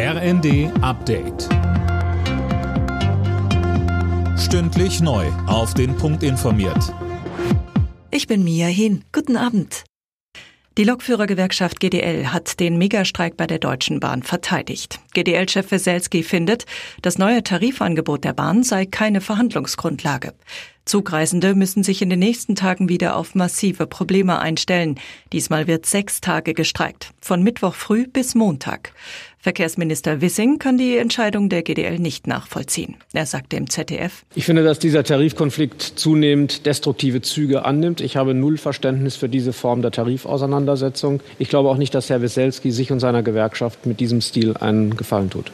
RND Update. Stündlich neu. Auf den Punkt informiert. Ich bin Mia Hin. Guten Abend. Die Lokführergewerkschaft GDL hat den Megastreik bei der Deutschen Bahn verteidigt. GDL-Chef Weselski findet, das neue Tarifangebot der Bahn sei keine Verhandlungsgrundlage. Zugreisende müssen sich in den nächsten Tagen wieder auf massive Probleme einstellen. Diesmal wird sechs Tage gestreikt, von Mittwoch früh bis Montag. Verkehrsminister Wissing kann die Entscheidung der GDL nicht nachvollziehen. Er sagte im ZDF, Ich finde, dass dieser Tarifkonflikt zunehmend destruktive Züge annimmt. Ich habe null Verständnis für diese Form der Tarifauseinandersetzung. Ich glaube auch nicht, dass Herr Weselski sich und seiner Gewerkschaft mit diesem Stil einen Gefallen tut.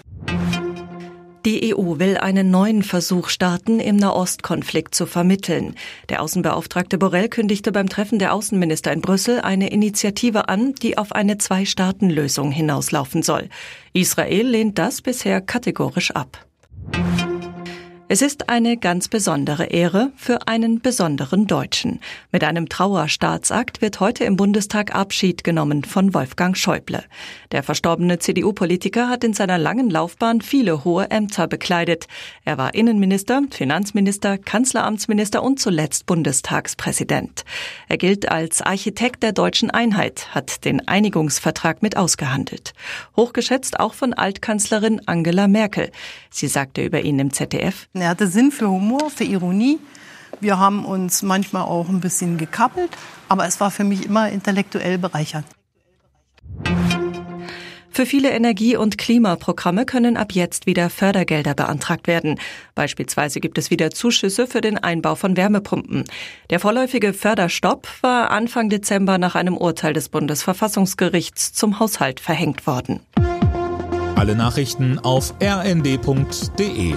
Die EU will einen neuen Versuch starten, im Nahostkonflikt zu vermitteln. Der Außenbeauftragte Borrell kündigte beim Treffen der Außenminister in Brüssel eine Initiative an, die auf eine Zwei-Staaten-Lösung hinauslaufen soll. Israel lehnt das bisher kategorisch ab. Es ist eine ganz besondere Ehre für einen besonderen Deutschen. Mit einem Trauerstaatsakt wird heute im Bundestag Abschied genommen von Wolfgang Schäuble. Der verstorbene CDU-Politiker hat in seiner langen Laufbahn viele hohe Ämter bekleidet. Er war Innenminister, Finanzminister, Kanzleramtsminister und zuletzt Bundestagspräsident. Er gilt als Architekt der deutschen Einheit, hat den Einigungsvertrag mit ausgehandelt. Hochgeschätzt auch von Altkanzlerin Angela Merkel. Sie sagte über ihn im ZDF, er hatte Sinn für Humor, für Ironie. Wir haben uns manchmal auch ein bisschen gekappelt, aber es war für mich immer intellektuell bereichernd. Für viele Energie- und Klimaprogramme können ab jetzt wieder Fördergelder beantragt werden. Beispielsweise gibt es wieder Zuschüsse für den Einbau von Wärmepumpen. Der vorläufige Förderstopp war Anfang Dezember nach einem Urteil des Bundesverfassungsgerichts zum Haushalt verhängt worden. Alle Nachrichten auf rnd.de